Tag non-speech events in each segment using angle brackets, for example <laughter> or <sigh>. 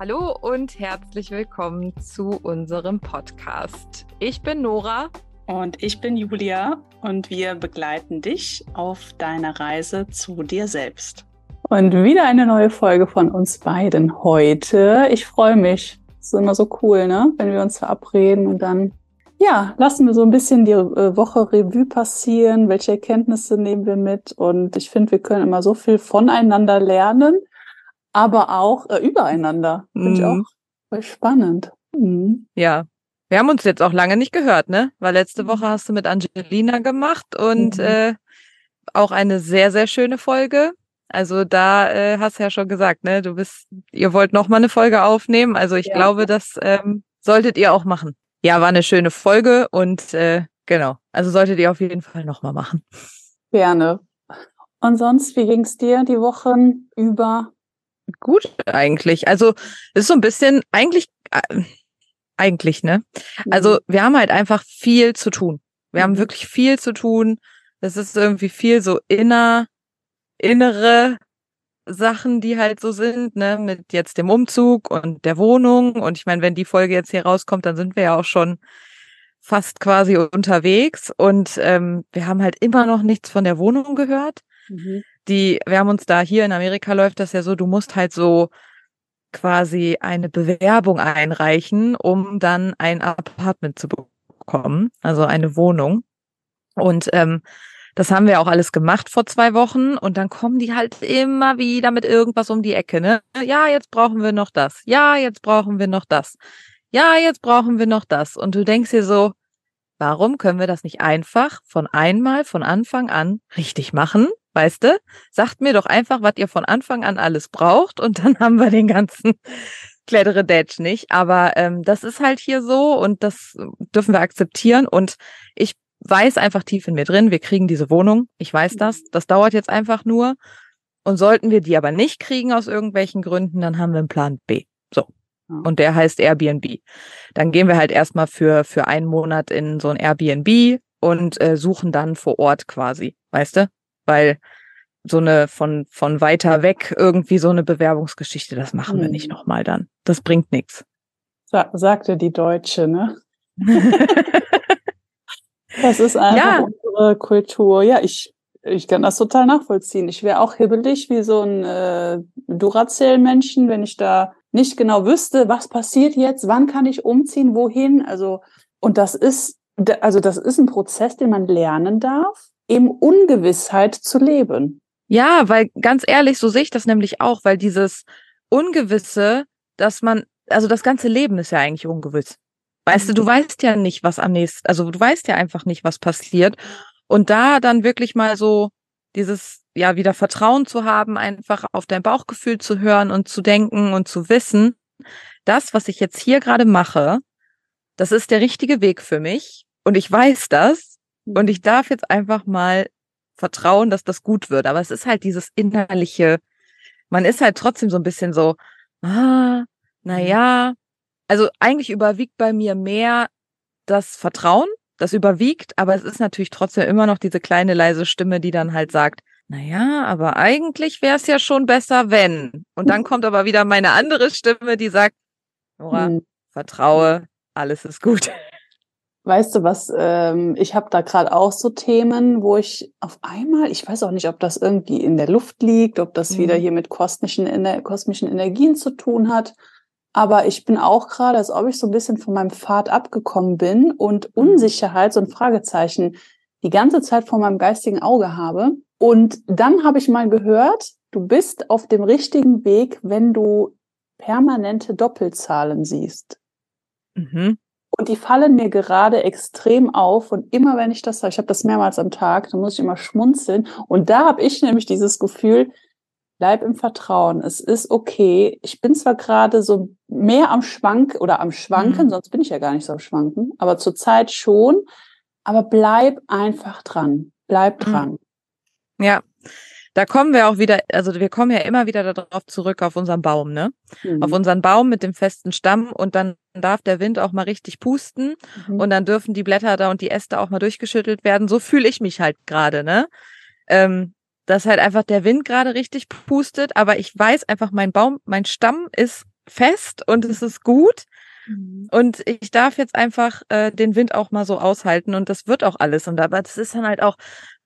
Hallo und herzlich willkommen zu unserem Podcast. Ich bin Nora. Und ich bin Julia und wir begleiten dich auf deiner Reise zu dir selbst. Und wieder eine neue Folge von uns beiden heute. Ich freue mich. Es ist immer so cool, ne? Wenn wir uns verabreden und dann, ja, lassen wir so ein bisschen die äh, Woche Revue passieren. Welche Erkenntnisse nehmen wir mit? Und ich finde, wir können immer so viel voneinander lernen aber auch äh, übereinander. Finde ich Mhm. auch voll spannend. Mhm. Ja, wir haben uns jetzt auch lange nicht gehört, ne? Weil letzte Woche hast du mit Angelina gemacht und Mhm. äh, auch eine sehr, sehr schöne Folge. Also da äh, hast du ja schon gesagt, ne? Du bist, ihr wollt noch mal eine Folge aufnehmen. Also ich Ja. glaube, das ähm, solltet ihr auch machen. Ja, war eine schöne Folge und äh, genau. Also solltet ihr auf jeden Fall noch mal machen. Gerne. Und sonst, wie ging's dir die Wochen über? Gut, eigentlich. Also es ist so ein bisschen, eigentlich, äh, eigentlich, ne? Also wir haben halt einfach viel zu tun. Wir haben Mhm. wirklich viel zu tun. Es ist irgendwie viel so inner, innere Sachen, die halt so sind, ne, mit jetzt dem Umzug und der Wohnung. Und ich meine, wenn die Folge jetzt hier rauskommt, dann sind wir ja auch schon fast quasi unterwegs. Und ähm, wir haben halt immer noch nichts von der Wohnung gehört Mhm. die, wir haben uns da hier in Amerika läuft das ja so, du musst halt so quasi eine Bewerbung einreichen, um dann ein Apartment zu bekommen, also eine Wohnung. Und ähm, das haben wir auch alles gemacht vor zwei Wochen und dann kommen die halt immer wieder mit irgendwas um die Ecke, ne? Ja, jetzt brauchen wir noch das. Ja, jetzt brauchen wir noch das. Ja, jetzt brauchen wir noch das. Und du denkst dir so, warum können wir das nicht einfach von einmal, von Anfang an richtig machen? Weißt du? Sagt mir doch einfach, was ihr von Anfang an alles braucht und dann <laughs> haben wir den ganzen Klettere-Datch nicht. Aber ähm, das ist halt hier so und das dürfen wir akzeptieren. Und ich weiß einfach tief in mir drin, wir kriegen diese Wohnung. Ich weiß das. Das dauert jetzt einfach nur. Und sollten wir die aber nicht kriegen aus irgendwelchen Gründen, dann haben wir einen Plan B. Und der heißt Airbnb. Dann gehen wir halt erstmal für, für einen Monat in so ein Airbnb und äh, suchen dann vor Ort quasi. Weißt du? Weil so eine von, von weiter weg irgendwie so eine Bewerbungsgeschichte, das machen wir Hm. nicht nochmal dann. Das bringt nichts. Sa sagte die Deutsche, ne? <laughs> Das ist einfach Ja. unsere Kultur. Ja, ich, ich kann das total nachvollziehen. Ich wäre auch hibbelig wie so ein äh, Duracell-Männchen, wenn ich da nicht genau wüsste, was passiert jetzt, wann kann ich umziehen, wohin. Also, und das ist, also das ist ein Prozess, den man lernen darf, eben Ungewissheit zu leben. Ja, weil ganz ehrlich, so sehe ich das nämlich auch, weil dieses Ungewisse, dass man, also das ganze Leben ist ja eigentlich ungewiss. Weißt du, du Mhm. weißt ja nicht, was am nächsten, also du weißt ja einfach nicht, was passiert. Und da dann wirklich mal so dieses, ja, wieder Vertrauen zu haben, einfach auf dein Bauchgefühl zu hören und zu denken und zu wissen, das, was ich jetzt hier gerade mache, das ist der richtige Weg für mich und ich weiß das und ich darf jetzt einfach mal vertrauen, dass das gut wird. Aber es ist halt dieses innerliche, man ist halt trotzdem so ein bisschen so, ah, na ja. Also eigentlich überwiegt bei mir mehr das Vertrauen, das überwiegt, aber es ist natürlich trotzdem immer noch diese kleine leise Stimme, die dann halt sagt, na ja, aber eigentlich wäre es ja schon besser, wenn. Und dann kommt aber wieder meine andere Stimme, die sagt, Nora, Hm. vertraue, alles ist gut. Weißt du was, ähm, ich habe da gerade auch so Themen, wo ich auf einmal, ich weiß auch nicht, ob das irgendwie in der Luft liegt, ob das Mhm. wieder hier mit kosmischen, kosmischen Energien zu tun hat. Aber ich bin auch gerade, als ob ich so ein bisschen von meinem Pfad abgekommen bin und Unsicherheit, so ein Fragezeichen, die ganze Zeit vor meinem geistigen Auge habe. Und dann habe ich mal gehört, du bist auf dem richtigen Weg, wenn du permanente Doppelzahlen siehst. Mhm. Und die fallen mir gerade extrem auf. Und immer wenn ich das sage, ich habe das mehrmals am Tag, dann muss ich immer schmunzeln. Und da habe ich nämlich dieses Gefühl, bleib im Vertrauen. Es ist okay. Ich bin zwar gerade so mehr am Schwank oder am Schwanken, Mhm. sonst bin ich ja gar nicht so am Schwanken, aber zurzeit schon. Aber bleib einfach dran. Bleib Mhm. dran. Ja, da kommen wir auch wieder, also wir kommen ja immer wieder darauf zurück, auf unseren Baum, ne? Mhm. Auf unseren Baum mit dem festen Stamm und dann darf der Wind auch mal richtig pusten Mhm. und dann dürfen die Blätter da und die Äste auch mal durchgeschüttelt werden. So fühle ich mich halt gerade, ne? Ähm, dass halt einfach der Wind gerade richtig pustet, aber ich weiß einfach, mein Baum, mein Stamm ist fest und es ist gut. Mhm. Und ich darf jetzt einfach äh, den Wind auch mal so aushalten und das wird auch alles. Und aber das ist dann halt auch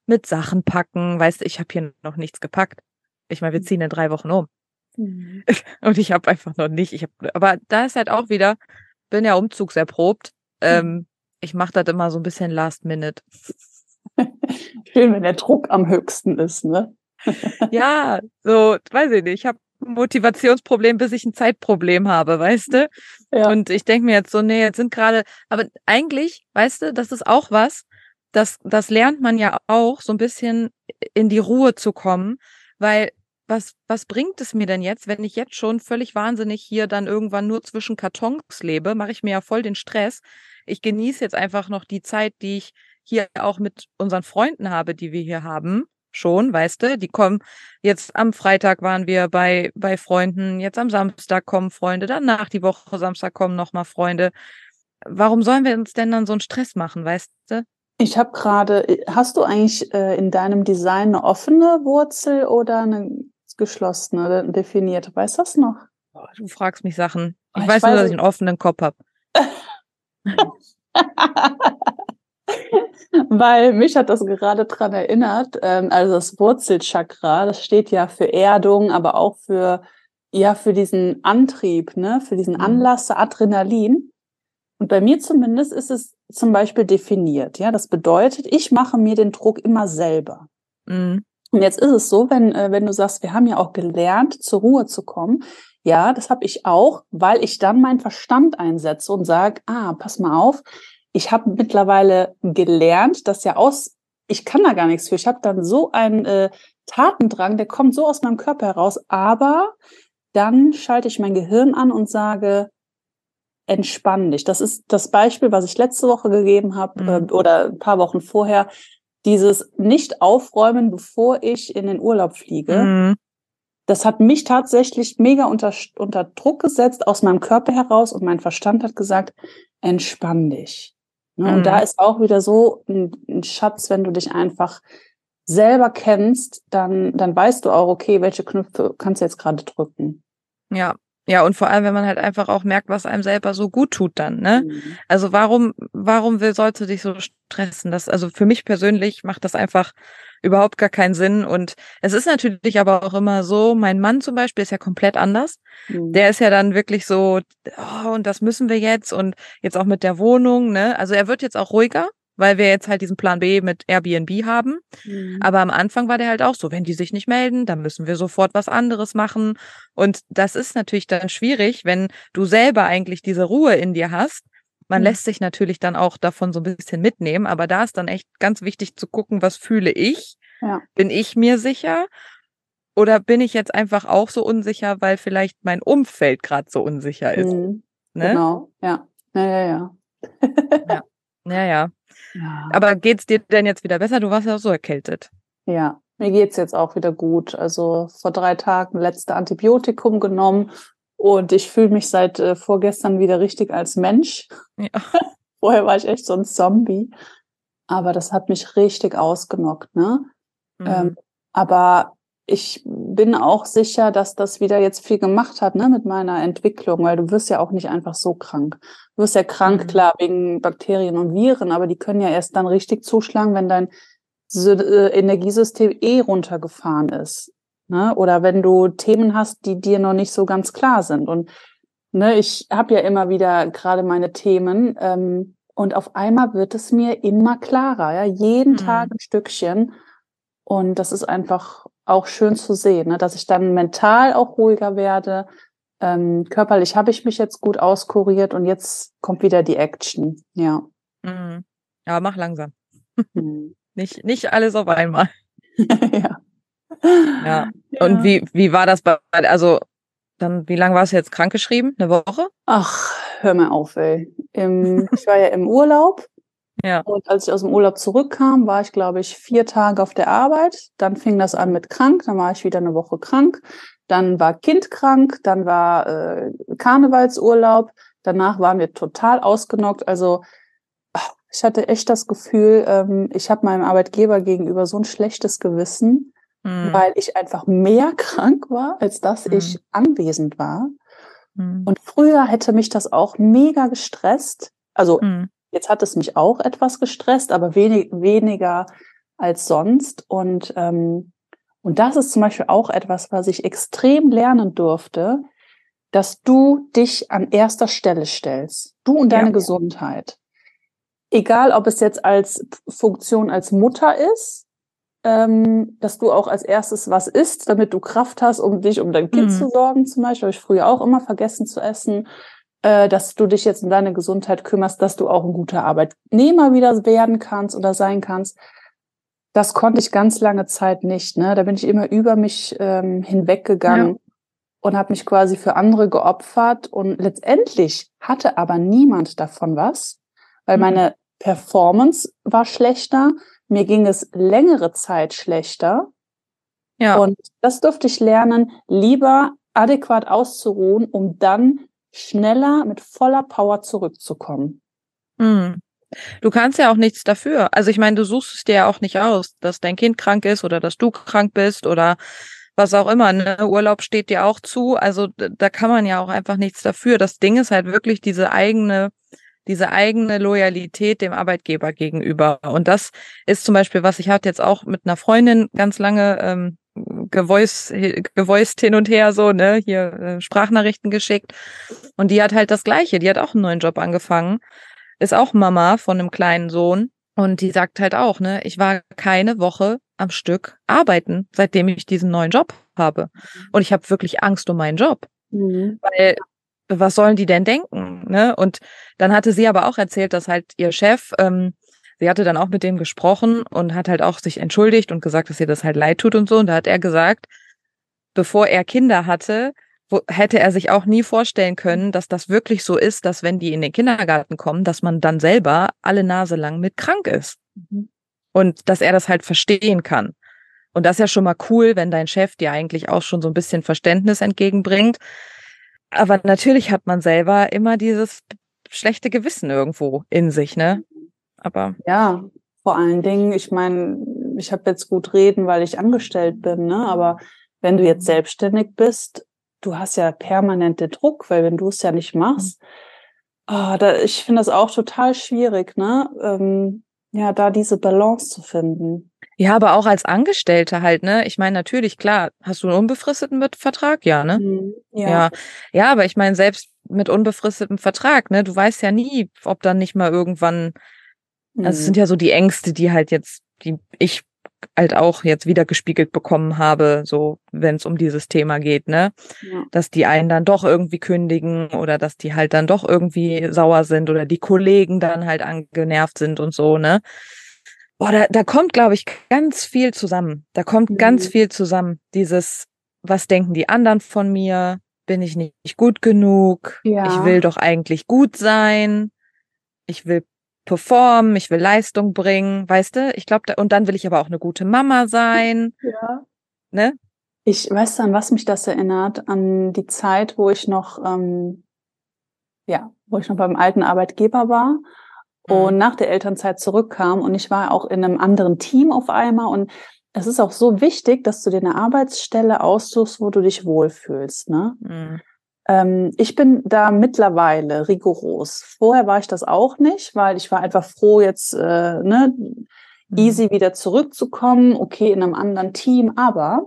mit Sachen packen. Weißt du, ich habe hier noch nichts gepackt. Ich meine, wir ziehen in drei Wochen um. Mhm. <laughs> Und ich habe einfach noch nicht. Ich hab, aber da ist halt auch wieder, bin ja umzugserprobt. Ähm, ich mache das immer so ein bisschen last minute. <laughs> Schön, wenn der Druck am höchsten ist, ne? <laughs> Ja, so, weiß ich nicht. Ich habe ein Motivationsproblem, bis ich ein Zeitproblem habe, weißt du? Ja. Und ich denke mir jetzt so, nee, jetzt sind gerade, aber eigentlich, weißt du, das ist auch was, das, das lernt man ja auch, so ein bisschen in die Ruhe zu kommen, weil was, was bringt es mir denn jetzt, wenn ich jetzt schon völlig wahnsinnig hier dann irgendwann nur zwischen Kartons lebe, mache ich mir ja voll den Stress. Ich genieße jetzt einfach noch die Zeit, die ich hier auch mit unseren Freunden habe, die wir hier haben, schon, weißt du, die kommen jetzt am Freitag waren wir bei bei Freunden, jetzt am Samstag kommen Freunde, danach die Woche Samstag kommen noch mal Freunde. Warum sollen wir uns denn dann so einen Stress machen, weißt du? Ich habe gerade, hast du eigentlich äh, in deinem Design eine offene Wurzel oder eine geschlossene, oder definierte? Weißt du das noch? Du fragst mich Sachen. Ich ich weiß nur, weiß dass es- ich einen offenen Kopf habe. <laughs> <laughs> <laughs> Weil mich hat das gerade dran erinnert, ähm, also das Wurzelchakra, das steht ja für Erdung, aber auch für, ja, für diesen Antrieb, ne, für diesen Mhm. Anlass, Adrenalin. Und bei mir zumindest ist es zum Beispiel definiert, ja. Das bedeutet, ich mache mir den Druck immer selber. Mhm. Und jetzt ist es so, wenn, äh, wenn du sagst, wir haben ja auch gelernt, zur Ruhe zu kommen. Ja, das habe ich auch, weil ich dann meinen Verstand einsetze und sage, ah, pass mal auf, ich habe mittlerweile gelernt, dass ja aus, ich kann da gar nichts für. Ich habe dann so einen äh, Tatendrang, der kommt so aus meinem Körper heraus, aber dann schalte ich mein Gehirn an und sage, entspann dich. Das ist das Beispiel, was ich letzte Woche gegeben habe Mhm. äh, oder ein paar Wochen vorher. Dieses nicht aufräumen, bevor ich in den Urlaub fliege. Mhm. Das hat mich tatsächlich mega unter, unter Druck gesetzt aus meinem Körper heraus und mein Verstand hat gesagt, entspann dich. Ne? Mhm. Und da ist auch wieder so ein, ein Schatz, wenn du dich einfach selber kennst, dann, dann weißt du auch, okay, welche Knöpfe kannst du jetzt gerade drücken. Ja. Ja, und vor allem, wenn man halt einfach auch merkt, was einem selber so gut tut dann, ne? Mhm. Also warum, warum will, sollst du dich so stressen? Das, also für mich persönlich macht das einfach überhaupt gar keinen Sinn. Und es ist natürlich aber auch immer so, mein Mann zum Beispiel ist ja komplett anders. Mhm. Der ist ja dann wirklich so, oh, und das müssen wir jetzt und jetzt auch mit der Wohnung, ne? Also er wird jetzt auch ruhiger, weil wir jetzt halt diesen Plan B mit Airbnb haben. Mhm. Aber am Anfang war der halt auch so, wenn die sich nicht melden, dann müssen wir sofort was anderes machen. Und das ist natürlich dann schwierig, wenn du selber eigentlich diese Ruhe in dir hast. Man Mhm. lässt sich natürlich dann auch davon so ein bisschen mitnehmen, aber da ist dann echt ganz wichtig zu gucken, was fühle ich? Ja. Bin ich mir sicher? Oder bin ich jetzt einfach auch so unsicher, weil vielleicht mein Umfeld gerade so unsicher ist? Mhm. Ne? Genau, ja. Ja, ja, ja. Ja, ja. <laughs> ja. Aber geht's dir denn jetzt wieder besser? Du warst ja auch so erkältet. Ja, mir geht's jetzt auch wieder gut. Also vor drei Tagen letzte Antibiotikum genommen und ich fühle mich seit äh, vorgestern wieder richtig als Mensch. Ja. <laughs> Vorher war ich echt so ein Zombie. Aber das hat mich richtig ausgenockt, ne? Mhm. Ähm, aber ich bin auch sicher, dass das wieder jetzt viel gemacht hat, ne, mit meiner Entwicklung, weil du wirst ja auch nicht einfach so krank. Du wirst ja krank, Mhm. klar, wegen Bakterien und Viren, aber die können ja erst dann richtig zuschlagen, wenn dein äh, Energiesystem eh runtergefahren ist. Ne? Oder wenn du Themen hast, die dir noch nicht so ganz klar sind. Und ne, ich habe ja immer wieder gerade meine Themen ähm, und auf einmal wird es mir immer klarer, ja, jeden Mhm. Tag ein Stückchen. Und das ist einfach auch schön zu sehen, ne? dass ich dann mental auch ruhiger werde. Ähm, körperlich habe ich mich jetzt gut auskuriert und jetzt kommt wieder die Action. Ja. Mhm. Aber mach langsam. Hm. <laughs> Nicht, nicht alles auf einmal. <laughs> ja. Ja. Und wie, wie war das bei, also, dann, wie lange warst du jetzt krankgeschrieben? Eine Woche? Ach, hör mal auf, ey. Im, ich war ja im Urlaub <laughs> Ja. und als ich aus dem Urlaub zurückkam, war ich, glaube ich, vier Tage auf der Arbeit. Dann fing das an mit krank, dann war ich wieder eine Woche krank. Dann war Kind krank, dann war äh, Karnevalsurlaub. Danach waren wir total ausgenockt. Also ich hatte echt das Gefühl, ähm, ich habe meinem Arbeitgeber gegenüber so ein schlechtes Gewissen, Mhm. weil ich einfach mehr <laughs> krank war, als dass Mhm. ich anwesend war. Mhm. Und früher hätte mich das auch mega gestresst. Also mhm. jetzt hat es mich auch etwas gestresst, aber wenig, weniger als sonst. Und, ähm, und das ist zum Beispiel auch etwas, was ich extrem lernen durfte, dass du dich an erster Stelle stellst. Du und deine ja. Gesundheit. Egal, ob es jetzt als Funktion als Mutter ist, ähm, dass du auch als erstes was isst, damit du Kraft hast, um dich um dein Kind mhm. zu sorgen, zum Beispiel. Habe ich früher auch immer vergessen zu essen. Äh, dass du dich jetzt um deine Gesundheit kümmerst, dass du auch ein guter Arbeitnehmer wieder werden kannst oder sein kannst. Das konnte ich ganz lange Zeit nicht. Ne? Da bin ich immer über mich ähm, hinweggegangen. Ja und habe mich quasi für andere geopfert und letztendlich hatte aber niemand davon was, weil mhm. meine Performance war schlechter, mir ging es längere Zeit schlechter. Ja. Und das durfte ich lernen, lieber adäquat auszuruhen, um dann schneller mit voller Power zurückzukommen. Mhm. Du kannst ja auch nichts dafür. Also ich meine, du suchst es dir ja auch nicht aus, dass dein Kind krank ist oder dass du krank bist oder was auch immer. Ne? Urlaub steht dir auch zu. Also da kann man ja auch einfach nichts dafür. Das Ding ist halt wirklich diese eigene, diese eigene Loyalität dem Arbeitgeber gegenüber. Und das ist zum Beispiel, was ich hatte jetzt auch mit einer Freundin ganz lange ähm, gevoiced, gevoiced hin und her so, ne, hier äh, Sprachnachrichten geschickt. Und die hat halt das Gleiche. Die hat auch einen neuen Job angefangen. Ist auch Mama von einem kleinen Sohn. Und die sagt halt auch, ne, ich war keine Woche am Stück arbeiten, seitdem ich diesen neuen Job habe. Und ich habe wirklich Angst um meinen Job. Mhm. Weil was sollen die denn denken? Ne? Und dann hatte sie aber auch erzählt, dass halt ihr Chef, ähm, sie hatte dann auch mit dem gesprochen und hat halt auch sich entschuldigt und gesagt, dass ihr das halt leid tut und so. Und da hat er gesagt, bevor er Kinder hatte, wo, hätte er sich auch nie vorstellen können, dass das wirklich so ist, dass wenn die in den Kindergarten kommen, dass man dann selber alle Nase lang mit krank ist. Mhm. Und dass er das halt verstehen kann. Und das ist ja schon mal cool, wenn dein Chef dir eigentlich auch schon so ein bisschen Verständnis entgegenbringt. Aber natürlich hat man selber immer dieses schlechte Gewissen irgendwo in sich, ne? Aber. Ja, vor allen Dingen, ich meine, ich habe jetzt gut reden, weil ich angestellt bin, ne? Aber wenn du jetzt selbstständig bist, du hast ja permanente Druck, weil wenn du es ja nicht machst, oh, da, ich finde das auch total schwierig, ne? Ähm, ja, da diese Balance zu finden. Ja, aber auch als Angestellte halt, ne? Ich meine, natürlich, klar, hast du einen unbefristeten Vertrag? Ja, ne? Mhm, ja. ja. Ja, aber ich meine, selbst mit unbefristetem Vertrag, ne? Du weißt ja nie, ob dann nicht mal irgendwann, mhm. also es sind mhm. ja so die Ängste, die halt jetzt, die ich halt auch jetzt wieder gespiegelt bekommen habe, so wenn es um dieses Thema geht, ne? Ja. Dass die einen dann doch irgendwie kündigen oder dass die halt dann doch irgendwie sauer sind oder die Kollegen dann halt angenervt sind und so, ne? Boah, da, da kommt, glaube ich, ganz viel zusammen. Da kommt mhm. ganz viel zusammen. Dieses, was denken die anderen von mir? Bin ich nicht gut genug? Ja. Ich will doch eigentlich gut sein. Ich will performen, ich will Leistung bringen, weißt du? Ich glaube, und dann will ich aber auch eine gute Mama sein. Ja. Ne? Ich weiß an was mich das erinnert, an die Zeit, wo ich noch, ähm, ja, wo ich noch beim alten Arbeitgeber war und mhm. nach der Elternzeit zurückkam und ich war auch in einem anderen Team auf einmal und es ist auch so wichtig, dass du dir eine Arbeitsstelle aussuchst, wo du dich wohlfühlst, ne? Mhm. Ähm, ich bin da mittlerweile rigoros. Vorher war ich das auch nicht, weil ich war einfach froh, jetzt äh, ne, mhm. easy wieder zurückzukommen, okay, in einem anderen Team, aber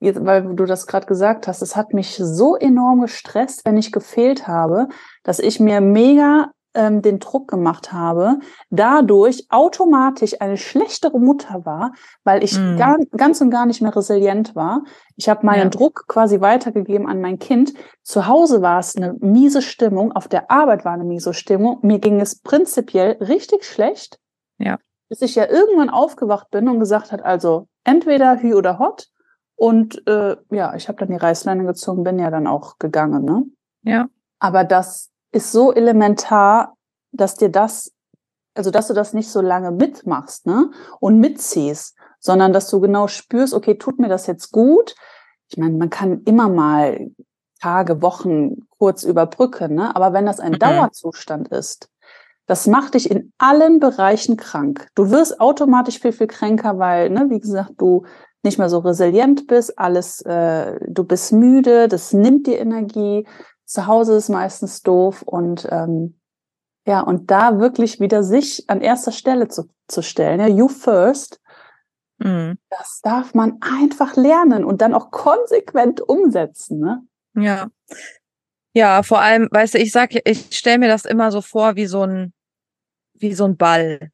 jetzt, weil du das gerade gesagt hast, es hat mich so enorm gestresst, wenn ich gefehlt habe, dass ich mir mega ähm, den Druck gemacht habe, dadurch automatisch eine schlechtere Mutter war, weil ich mm. gar, ganz und gar nicht mehr resilient war. Ich habe meinen ja. Druck quasi weitergegeben an mein Kind. Zu Hause war es eine miese Stimmung, auf der Arbeit war eine miese Stimmung. Mir ging es prinzipiell richtig schlecht. Ja. Bis ich ja irgendwann aufgewacht bin und gesagt hat, also entweder Hü oder Hot. Und äh, ja, ich habe dann die Reißleine gezogen, bin ja dann auch gegangen. Ne? Ja. Aber das ist so elementar, dass dir das, also dass du das nicht so lange mitmachst, ne? Und mitziehst, sondern dass du genau spürst, okay, tut mir das jetzt gut? Ich meine, man kann immer mal Tage, Wochen kurz überbrücken, ne? Aber wenn das ein mhm. Dauerzustand ist, das macht dich in allen Bereichen krank. Du wirst automatisch viel, viel kränker, weil, ne, wie gesagt, du nicht mehr so resilient bist, alles, äh, du bist müde, das nimmt dir Energie, zu Hause ist meistens doof und ähm, ja, und da wirklich wieder sich an erster Stelle zu, zu stellen, ja, you first, mhm. das darf man einfach lernen und dann auch konsequent umsetzen, ne? Ja. Ja, vor allem, weißt du, ich sag, ich stelle mir das immer so vor wie so ein, wie so ein Ball.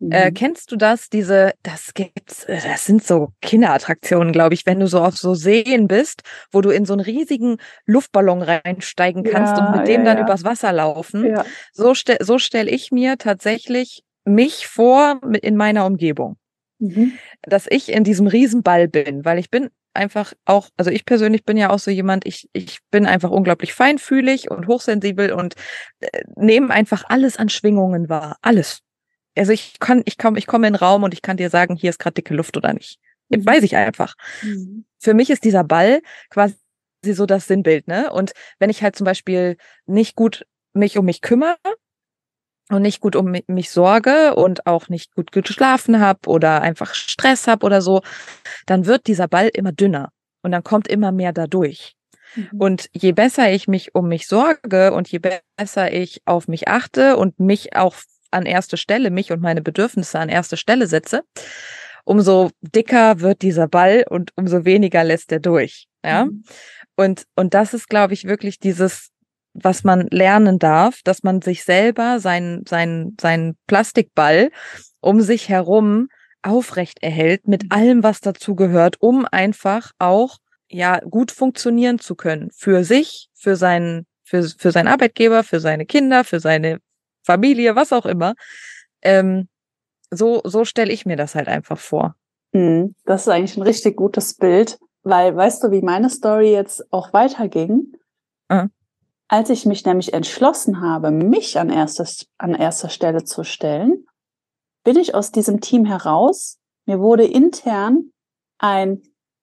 Äh, mhm. Äh, kennst du das? Diese, das gibt's, äh, das sind so Kinderattraktionen, glaube ich, wenn du so auf so Seen bist, wo du in so einen riesigen Luftballon reinsteigen kannst ja, und mit dem ja, dann ja. übers Wasser laufen. So, ste so stelle ich mir tatsächlich mich vor in meiner Umgebung. Mhm. Dass ich in diesem Riesenball bin, weil ich bin einfach auch, also ich persönlich bin ja auch so jemand, ich, ich bin einfach unglaublich feinfühlig und hochsensibel und äh, nehme einfach alles an Schwingungen wahr. Alles also ich kann, ich komme, ich komme in den Raum und ich kann dir sagen, hier ist gerade dicke Luft oder nicht. Mhm. Weiß ich einfach. Mhm. Für mich ist dieser Ball quasi so das Sinnbild, ne? Und wenn ich halt zum Beispiel nicht gut mich um mich kümmere und nicht gut um mich sorge und auch nicht gut geschlafen habe oder einfach Stress habe oder so, dann wird dieser Ball immer dünner und dann kommt immer mehr dadurch. Mhm. Und je besser ich mich um mich sorge und je besser ich auf mich achte und mich auch an erste Stelle, mich und meine Bedürfnisse an erste Stelle setze, umso dicker wird dieser Ball und umso weniger lässt er durch. Ja. Mhm. Und, und das ist, glaube ich, wirklich dieses, was man lernen darf, dass man sich selber seinen, seinen, seinen Plastikball um sich herum aufrecht erhält mit mhm. allem, was dazu gehört, um einfach auch ja gut funktionieren zu können für sich, für seinen für, für seinen Arbeitgeber, für seine Kinder, für seine Familie, was auch immer. Ähm, so so stelle ich mir das halt einfach vor. Hm, das ist eigentlich ein richtig gutes Bild, weil weißt du, wie meine Story jetzt auch weiterging? Mhm. Als ich mich nämlich entschlossen habe, mich an, erstes, an erster Stelle zu stellen, bin ich aus diesem Team heraus. Mir wurde intern ein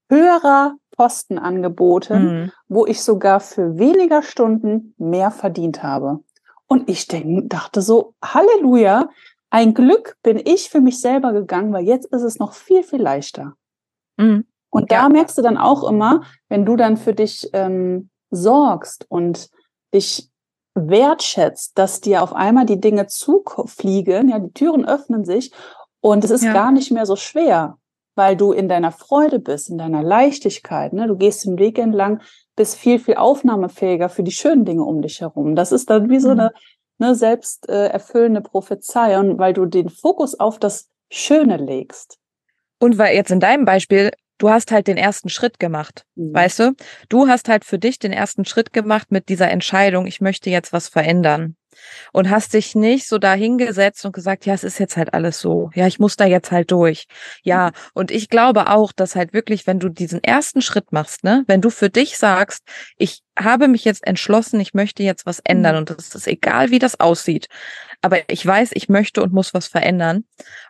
höherer Posten angeboten, mhm. wo ich sogar für weniger Stunden mehr verdient habe. Und ich denk, dachte so, Halleluja, ein Glück bin ich für mich selber gegangen, weil jetzt ist es noch viel, viel leichter. Mhm. Und da ja. merkst du dann auch immer, wenn du dann für dich ähm, sorgst und dich wertschätzt, dass dir auf einmal die Dinge zufliegen, ja, die Türen öffnen sich und es ist ja. gar nicht mehr so schwer, weil du in deiner Freude bist, in deiner Leichtigkeit, ne? Du gehst den Weg entlang, bist viel, viel aufnahmefähiger für die schönen Dinge um dich herum. Das ist dann wie so mhm. eine, eine selbst äh, erfüllende Prophezeiung, weil du den Fokus auf das Schöne legst. Und weil jetzt in deinem Beispiel, du hast halt den ersten Schritt gemacht, mhm. weißt du? Du hast halt für dich den ersten Schritt gemacht mit dieser Entscheidung, ich möchte jetzt was verändern und hast dich nicht so dahingesetzt und gesagt, ja, es ist jetzt halt alles so. Ja, ich muss da jetzt halt durch. Ja, mhm. und ich glaube auch, dass halt wirklich, wenn du diesen ersten Schritt machst, ne, wenn du für dich sagst, ich habe mich jetzt entschlossen, ich möchte jetzt was ändern mhm. und es ist egal, wie das aussieht. Aber ich weiß, ich möchte und muss was verändern.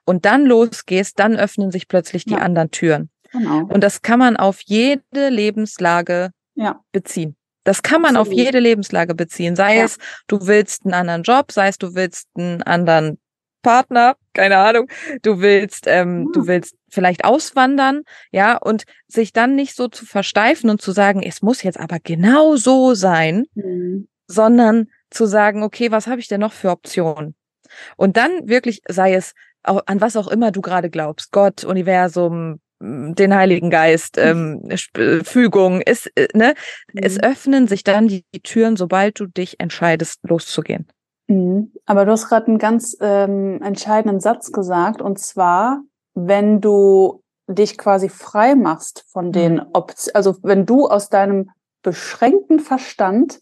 Und dann losgehst, dann öffnen sich plötzlich die ja. anderen Türen. Genau. Und das kann man auf jede Lebenslage ja. beziehen. Das kann man Absolut. auf jede Lebenslage beziehen. Sei ja. es, du willst einen anderen Job, sei es, du willst einen anderen Partner, keine Ahnung, du willst, ähm, ja. du willst vielleicht auswandern, ja, und sich dann nicht so zu versteifen und zu sagen, es muss jetzt aber genau so sein, mhm. sondern zu sagen, okay, was habe ich denn noch für Optionen? Und dann wirklich, sei es, an was auch immer du gerade glaubst, Gott, Universum, den Heiligen Geist, ähm, Fügung, ist, äh, ne? Mhm. Es öffnen sich dann die, die, Türen, sobald du dich entscheidest, loszugehen. Mhm. Aber du hast gerade einen ganz ähm, entscheidenden Satz gesagt, und zwar, wenn du dich quasi frei machst von den mhm. Optionen, also wenn du aus deinem beschränkten Verstand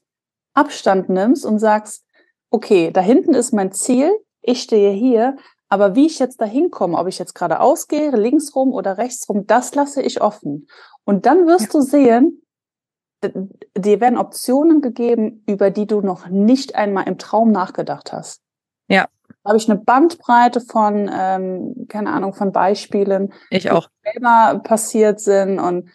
Abstand nimmst und sagst, okay, da hinten ist mein Ziel, ich stehe hier, aber wie ich jetzt da hinkomme, ob ich jetzt gerade ausgehe, links rum oder rechts rum, das lasse ich offen. Und dann wirst ja. du sehen, dir werden Optionen gegeben, über die du noch nicht einmal im Traum nachgedacht hast. Ja. Da habe ich eine Bandbreite von, ähm, keine Ahnung, von Beispielen, ich auch. die selber passiert sind und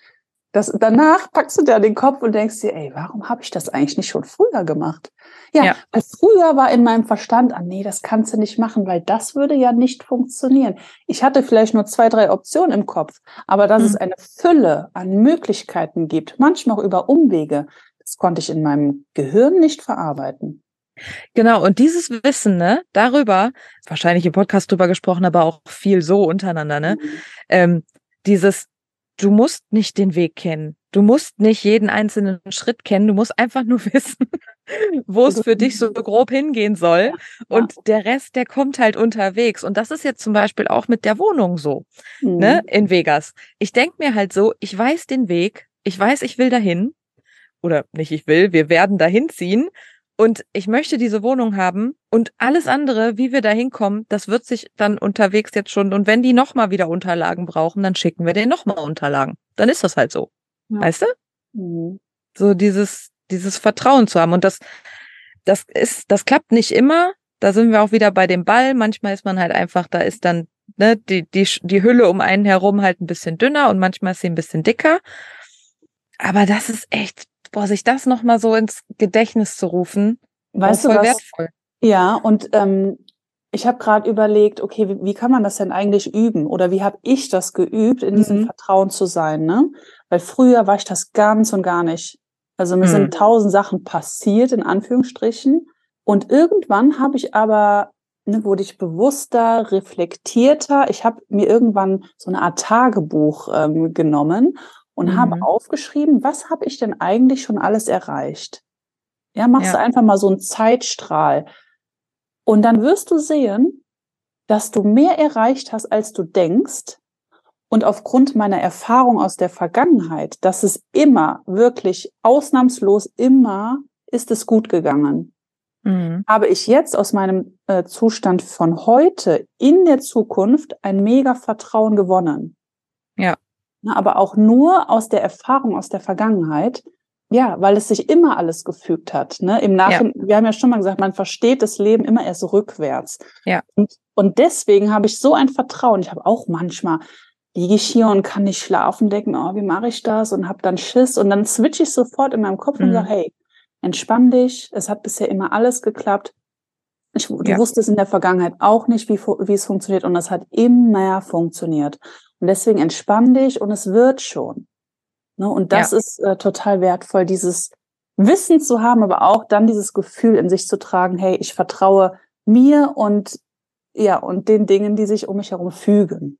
das, danach packst du dir den Kopf und denkst dir, ey, warum habe ich das eigentlich nicht schon früher gemacht? Ja, ja, weil früher war in meinem Verstand, ah nee, das kannst du nicht machen, weil das würde ja nicht funktionieren. Ich hatte vielleicht nur zwei, drei Optionen im Kopf, aber dass mhm. es eine Fülle an Möglichkeiten gibt, manchmal auch über Umwege, Das konnte ich in meinem Gehirn nicht verarbeiten. Genau, und dieses Wissen, ne, darüber, wahrscheinlich im Podcast drüber gesprochen, aber auch viel so untereinander, ne? Mhm. Ähm, dieses, du musst nicht den Weg kennen. Du musst nicht jeden einzelnen Schritt kennen. Du musst einfach nur <laughs> wissen, wo es für dich so grob hingehen soll. Und der Rest, der kommt halt unterwegs. Und das ist jetzt zum Beispiel auch mit der Wohnung so, ne, mhm. ne, in Vegas. Ich denke mir halt so, ich weiß den Weg. Ich weiß, ich will dahin. Oder nicht, ich will, wir werden dahin ziehen. Und ich möchte diese Wohnung haben und alles andere, wie wir da hinkommen, das wird sich dann unterwegs jetzt schon. Und wenn die nochmal wieder Unterlagen brauchen, dann schicken wir denen nochmal Unterlagen. Dann ist das halt so. Ja. Weißt du? Mhm. So dieses, dieses Vertrauen zu haben. Und das, das ist, das klappt nicht immer. Da sind wir auch wieder bei dem Ball. Manchmal ist man halt einfach, da ist dann ne, die, die, die Hülle um einen herum halt ein bisschen dünner und manchmal ist sie ein bisschen dicker. Aber das ist echt boah, sich das nochmal so ins Gedächtnis zu rufen, weißt voll du was? wertvoll. Ja, und ähm, ich habe gerade überlegt, okay, wie, wie, kann man das denn eigentlich üben? Oder wie habe ich das geübt, in diesem mhm. Vertrauen zu sein? Ne? Weil früher war ich das ganz und gar nicht. Also mir mhm. sind tausend Sachen passiert, in Anführungsstrichen. Und irgendwann habe ich aber, ne, wurde ich bewusster, reflektierter. Ich habe mir irgendwann so eine Art Tagebuch ähm, genommen und mhm. habe aufgeschrieben, was habe ich denn eigentlich schon alles erreicht? Ja, machst ja. du einfach mal so einen Zeitstrahl. Und dann wirst du sehen, dass du mehr erreicht hast, als du denkst. Und aufgrund meiner Erfahrung aus der Vergangenheit, dass es immer, wirklich ausnahmslos immer, ist es gut gegangen. Mhm. Habe ich jetzt aus meinem äh, Zustand von heute in der Zukunft ein mega Vertrauen gewonnen. Ja. Ne, aber auch nur aus der Erfahrung aus der Vergangenheit. Ja, weil es sich immer alles gefügt hat. Ne? Im Nachhinein, ja. wir haben ja schon mal gesagt, man versteht das Leben immer erst rückwärts. Ja. Und, und deswegen habe ich so ein Vertrauen. Ich habe auch manchmal liege ich hier und kann nicht schlafen, denken, oh, wie mache ich das? Und habe dann Schiss. Und dann switche ich sofort in meinem Kopf mhm. und sage, hey, entspann dich. Es hat bisher immer alles geklappt. Ich, du ja. wusstest in der Vergangenheit auch nicht, wie, wie es funktioniert. Und es hat immer funktioniert. Und deswegen entspann dich und es wird schon. Ne? Und das ja. ist äh, total wertvoll, dieses Wissen zu haben, aber auch dann dieses Gefühl in sich zu tragen, hey, ich vertraue mir und ja, und den Dingen, die sich um mich herum fügen.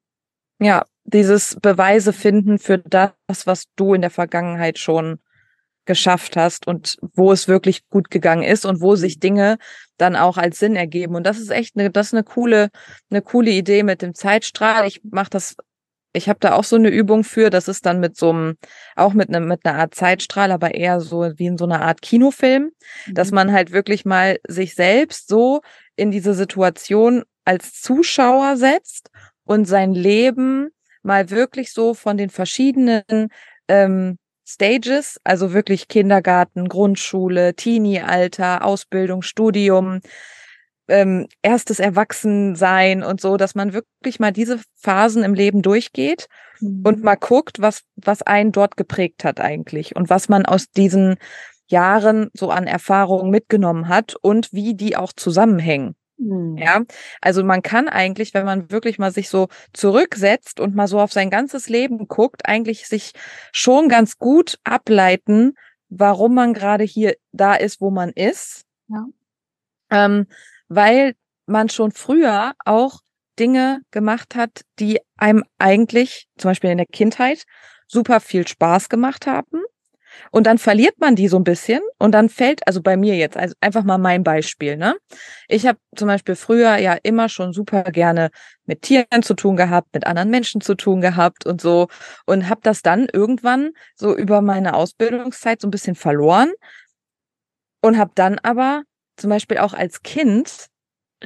Ja, dieses Beweise finden für das, was du in der Vergangenheit schon geschafft hast und wo es wirklich gut gegangen ist und wo sich Dinge dann auch als Sinn ergeben. Und das ist echt eine, das ist eine coole, eine coole Idee mit dem Zeitstrahl. Ich mache das ich habe da auch so eine Übung für, das ist dann mit so einem, auch mit einem, mit einer Art Zeitstrahl, aber eher so wie in so einer Art Kinofilm, mhm. dass man halt wirklich mal sich selbst so in diese Situation als Zuschauer setzt und sein Leben mal wirklich so von den verschiedenen ähm, Stages, also wirklich Kindergarten, Grundschule, Teenie-Alter, Ausbildung, Studium, ähm, erstes Erwachsensein und so, dass man wirklich mal diese Phasen im Leben durchgeht mhm. und mal guckt, was, was einen dort geprägt hat eigentlich und was man aus diesen Jahren so an Erfahrungen mitgenommen hat und wie die auch zusammenhängen. Mhm. Ja, also man kann eigentlich, wenn man wirklich mal sich so zurücksetzt und mal so auf sein ganzes Leben guckt, eigentlich sich schon ganz gut ableiten, warum man gerade hier da ist, wo man ist. Ja. Ähm, weil man schon früher auch Dinge gemacht hat, die einem eigentlich, zum Beispiel in der Kindheit, super viel Spaß gemacht haben. Und dann verliert man die so ein bisschen und dann fällt, also bei mir jetzt, also einfach mal mein Beispiel, ne? Ich habe zum Beispiel früher ja immer schon super gerne mit Tieren zu tun gehabt, mit anderen Menschen zu tun gehabt und so und habe das dann irgendwann so über meine Ausbildungszeit so ein bisschen verloren und habe dann aber zum Beispiel auch als Kind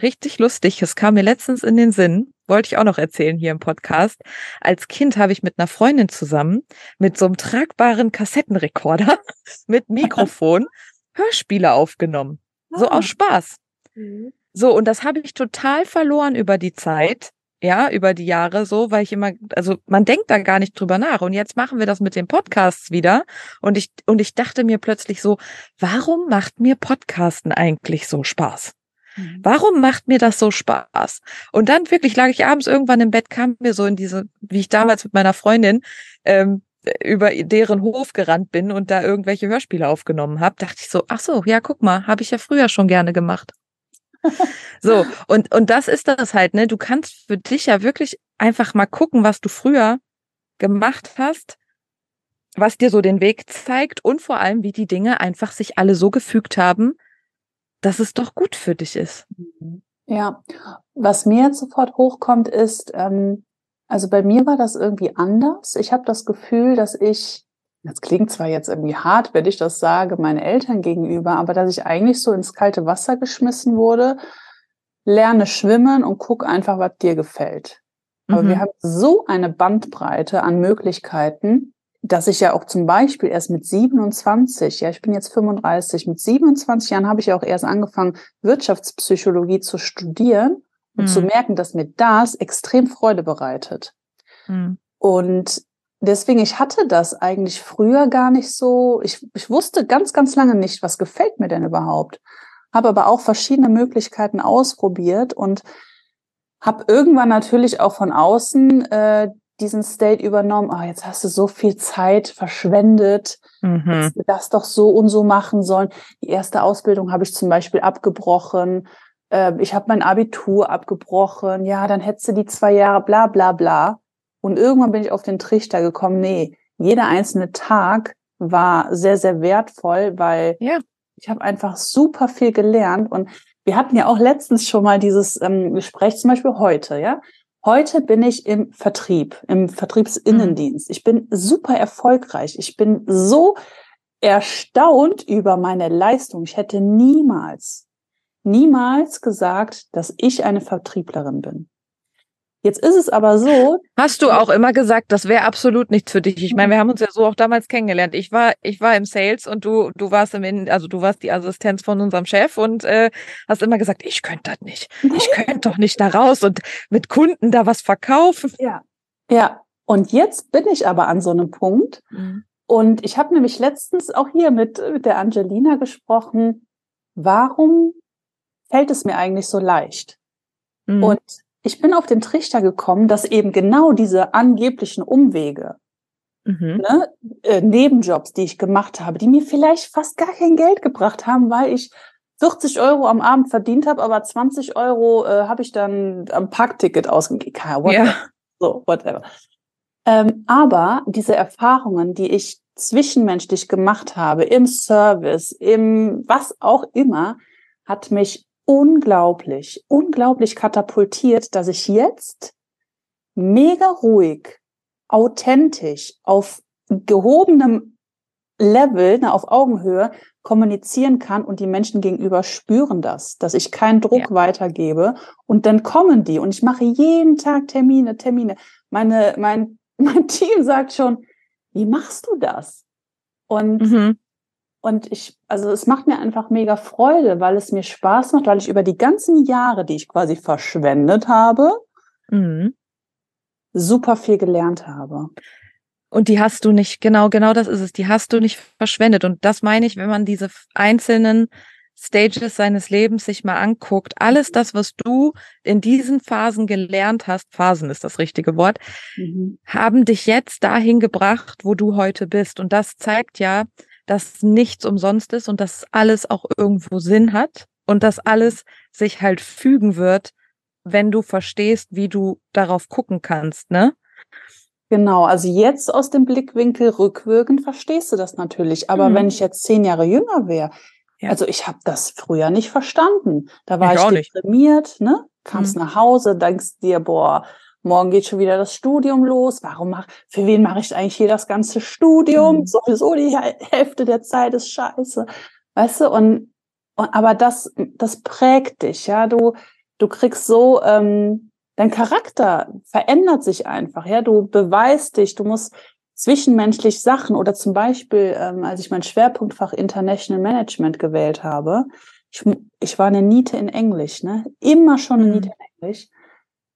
richtig lustig. Es kam mir letztens in den Sinn, wollte ich auch noch erzählen hier im Podcast. Als Kind habe ich mit einer Freundin zusammen mit so einem tragbaren Kassettenrekorder <laughs> mit Mikrofon <laughs> Hörspiele aufgenommen. So aus ah. Spaß. Mhm. So, und das habe ich total verloren über die Zeit, ja, über die Jahre so, weil ich immer, also man denkt da gar nicht drüber nach. Und jetzt machen wir das mit den Podcasts wieder. Und ich, und ich dachte mir plötzlich so, warum macht mir Podcasten eigentlich so Spaß? Mhm. Warum macht mir das so Spaß? Und dann wirklich lag ich abends irgendwann im Bett, kam mir so in diese, wie ich damals mit meiner Freundin, ähm, über deren Hof gerannt bin und da irgendwelche Hörspiele aufgenommen habe, dachte ich so, ach so, ja, guck mal, habe ich ja früher schon gerne gemacht. So, und, und das ist das halt, ne? Du kannst für dich ja wirklich einfach mal gucken, was du früher gemacht hast, was dir so den Weg zeigt und vor allem, wie die Dinge einfach sich alle so gefügt haben, dass es doch gut für dich ist. Ja, was mir jetzt sofort hochkommt, ist, ähm, also bei mir war das irgendwie anders. Ich habe das Gefühl, dass ich, das klingt zwar jetzt irgendwie hart, wenn ich das sage, meinen Eltern gegenüber, aber dass ich eigentlich so ins kalte Wasser geschmissen wurde, lerne schwimmen und guck einfach, was dir gefällt. Aber mhm. wir haben so eine Bandbreite an Möglichkeiten, dass ich ja auch zum Beispiel erst mit 27, ja, ich bin jetzt 35, mit 27 Jahren habe ich ja auch erst angefangen, Wirtschaftspsychologie zu studieren und mhm. zu merken, dass mir das extrem Freude bereitet. Mhm. Und deswegen, ich hatte das eigentlich früher gar nicht so, ich, ich wusste ganz, ganz lange nicht, was gefällt mir denn überhaupt. Habe aber auch verschiedene Möglichkeiten ausprobiert und habe irgendwann natürlich auch von außen äh, diesen State übernommen, oh, jetzt hast du so viel Zeit verschwendet, mhm. das doch so und so machen sollen. Die erste Ausbildung habe ich zum Beispiel abgebrochen, äh, ich habe mein Abitur abgebrochen, ja, dann hättest du die zwei Jahre, bla bla bla. Und irgendwann bin ich auf den Trichter gekommen, nee, jeder einzelne Tag war sehr, sehr wertvoll, weil ja. ich habe einfach super viel gelernt. Und wir hatten ja auch letztens schon mal dieses ähm, Gespräch, zum Beispiel heute, ja. Heute bin ich im Vertrieb, im Vertriebsinnendienst. Ich bin super erfolgreich. Ich bin so erstaunt über meine Leistung. Ich hätte niemals niemals gesagt, dass ich eine Vertrieblerin bin. Jetzt ist es aber so. Hast du auch immer gesagt, das wäre absolut nichts für dich. Ich meine, wir haben uns ja so auch damals kennengelernt. Ich war, ich war im Sales und du, du warst im, also du warst die Assistenz von unserem Chef und äh, hast immer gesagt, ich könnte das nicht. Ich <laughs> könnte doch nicht da raus und mit Kunden da was verkaufen. Ja, ja. Und jetzt bin ich aber an so einem Punkt. Mhm. Und ich habe nämlich letztens auch hier mit, mit der Angelina gesprochen. Warum fällt es mir eigentlich so leicht? Mhm. Und ich bin auf den Trichter gekommen, dass eben genau diese angeblichen Umwege, mhm. ne, äh, Nebenjobs, die ich gemacht habe, die mir vielleicht fast gar kein Geld gebracht haben, weil ich 40 Euro am Abend verdient habe, aber 20 Euro äh, habe ich dann am Parkticket ausgegeben. Ja. So, whatever. Ähm, aber diese Erfahrungen, die ich zwischenmenschlich gemacht habe, im Service, im was auch immer, hat mich unglaublich, unglaublich katapultiert, dass ich jetzt mega ruhig, authentisch, auf gehobenem Level, na, auf Augenhöhe kommunizieren kann und die Menschen gegenüber spüren das, dass ich keinen Druck ja. weitergebe und dann kommen die und ich mache jeden Tag Termine, Termine. Meine, mein, <laughs> mein Team sagt schon, wie machst du das? Und mhm. Und ich, also es macht mir einfach mega Freude, weil es mir Spaß macht, weil ich über die ganzen Jahre, die ich quasi verschwendet habe, mhm. super viel gelernt habe. Und die hast du nicht, genau, genau das ist es, die hast du nicht verschwendet. Und das meine ich, wenn man diese einzelnen Stages seines Lebens sich mal anguckt, alles das, was du in diesen Phasen gelernt hast, Phasen ist das richtige Wort, mhm. haben dich jetzt dahin gebracht, wo du heute bist. Und das zeigt ja, dass nichts umsonst ist und dass alles auch irgendwo Sinn hat und dass alles sich halt fügen wird, wenn du verstehst, wie du darauf gucken kannst, ne? Genau, also jetzt aus dem Blickwinkel rückwirkend verstehst du das natürlich. Aber mhm. wenn ich jetzt zehn Jahre jünger wäre, ja. also ich habe das früher nicht verstanden. Da war ich, ich deprimiert, ne? Kamst mhm. nach Hause, denkst dir, boah, morgen geht schon wieder das Studium los. Warum mach, für wen mache ich eigentlich hier das ganze Studium? Mhm. Sowieso die Hälfte der Zeit ist scheiße. Weißt du, und, und aber das, das prägt dich, ja. Du, du kriegst so, ähm, dein Charakter verändert sich einfach, ja. Du beweist dich, du musst zwischenmenschlich Sachen oder zum Beispiel, ähm, als ich mein Schwerpunktfach International Management gewählt habe, ich, ich war eine Niete in Englisch, ne? Immer schon eine mhm. Niete in Englisch.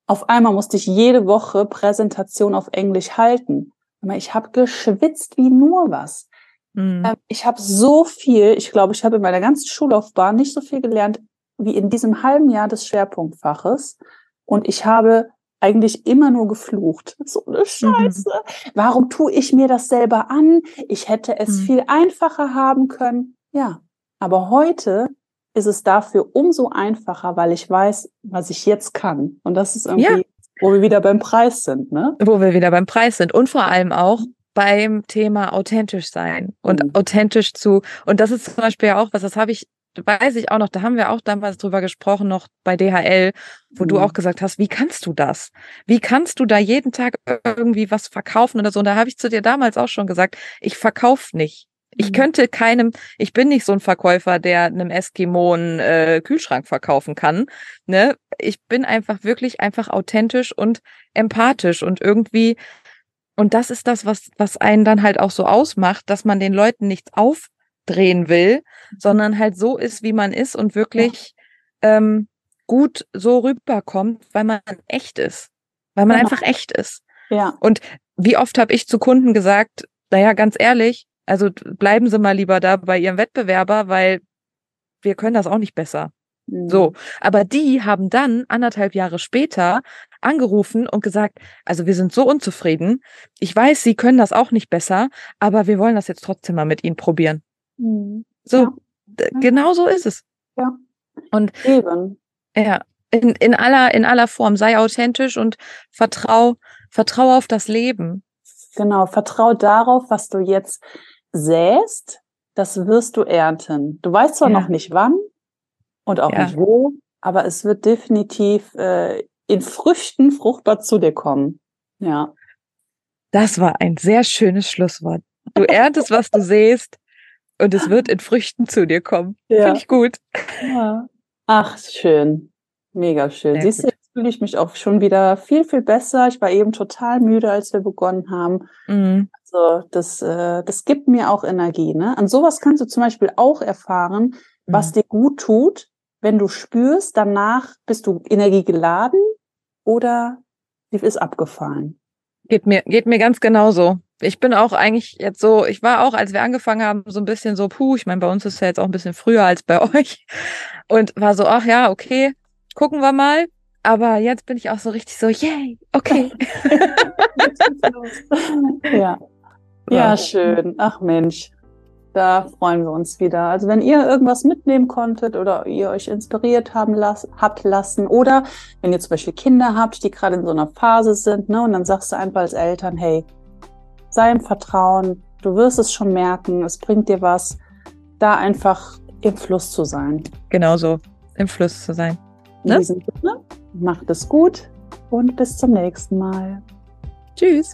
Auf einmal musste ich jede Woche Präsentation auf Englisch halten. Ich habe geschwitzt wie nur was. Mhm. Ähm, ich habe so viel, ich glaube, ich habe in meiner ganzen Schullaufbahn nicht so viel gelernt wie in diesem halben Jahr des Schwerpunktfaches. Und ich habe eigentlich immer nur geflucht. <laughs> So eine Scheiße. Mhm. Warum tue ich mir das selber an? Ich hätte es mhm. viel einfacher haben können. Ja, aber heute ist es dafür umso einfacher, weil ich weiß, was ich jetzt kann. Und das ist irgendwie, ja. wo wir wieder beim Preis sind, ne? Wo wir wieder beim Preis sind. Und vor allem auch beim Thema authentisch sein und mhm. authentisch zu. Und das ist zum Beispiel auch was, das habe ich weiß ich auch noch, da haben wir auch damals drüber gesprochen, noch bei DHL, wo mhm. du auch gesagt hast, wie kannst du das? Wie kannst du da jeden Tag irgendwie was verkaufen oder so? Und da habe ich zu dir damals auch schon gesagt, ich verkaufe nicht. Ich mhm. könnte keinem, ich bin nicht so ein Verkäufer, der einem Eskimo einen äh, Kühlschrank verkaufen kann. Ne? Ich bin einfach wirklich einfach authentisch und empathisch und irgendwie, und das ist das, was, was einen dann halt auch so ausmacht, dass man den Leuten nichts aufdrehen will, sondern halt so ist, wie man ist und wirklich ja. ähm, gut so rüberkommt, weil man echt ist. Weil man genau. einfach echt ist. Ja. Und wie oft habe ich zu Kunden gesagt, naja, ganz ehrlich, also bleiben Sie mal lieber da bei Ihrem Wettbewerber, weil wir können das auch nicht besser. Mhm. So, aber die haben dann anderthalb Jahre später angerufen und gesagt, also wir sind so unzufrieden. Ich weiß, Sie können das auch nicht besser, aber wir wollen das jetzt trotzdem mal mit Ihnen probieren. Mhm. So, ja. genau so ist es. Ja. Und Eben. ja, in, in aller, in aller Form, sei authentisch und vertrau, vertrau auf das Leben. Genau, vertrau darauf, was du jetzt säst, das wirst du ernten. Du weißt zwar ja. noch nicht wann und auch ja. nicht wo, aber es wird definitiv äh, in Früchten fruchtbar zu dir kommen. Ja. Das war ein sehr schönes Schlusswort. Du erntest, was du säst und es wird in Früchten zu dir kommen. Ja. Finde ich gut. Ja. Ach, schön. Mega schön. Sehr Siehst du, jetzt fühle ich mich auch schon wieder viel, viel besser. Ich war eben total müde, als wir begonnen haben. Mhm. Also das, äh, das gibt mir auch Energie. Ne? An sowas kannst du zum Beispiel auch erfahren, was mhm. dir gut tut, wenn du spürst, danach bist du energiegeladen oder ist abgefallen. Geht mir, geht mir ganz genauso ich bin auch eigentlich jetzt so, ich war auch, als wir angefangen haben, so ein bisschen so, puh, ich meine, bei uns ist es ja jetzt auch ein bisschen früher als bei <laughs> euch. Und war so, ach ja, okay, gucken wir mal. Aber jetzt bin ich auch so richtig so, yay, okay. <laughs> ja. Ja, schön. Ach Mensch, da freuen wir uns wieder. Also wenn ihr irgendwas mitnehmen konntet oder ihr euch inspiriert haben las habt lassen oder wenn ihr zum Beispiel Kinder habt, die gerade in so einer Phase sind, ne, und dann sagst du einfach als Eltern, hey, sei im Vertrauen, du wirst es schon merken, es bringt dir was, da einfach im Fluss zu sein. Genauso, im Fluss zu sein. Ne? In diesem Sinne, macht es gut und bis zum nächsten Mal. Tschüss.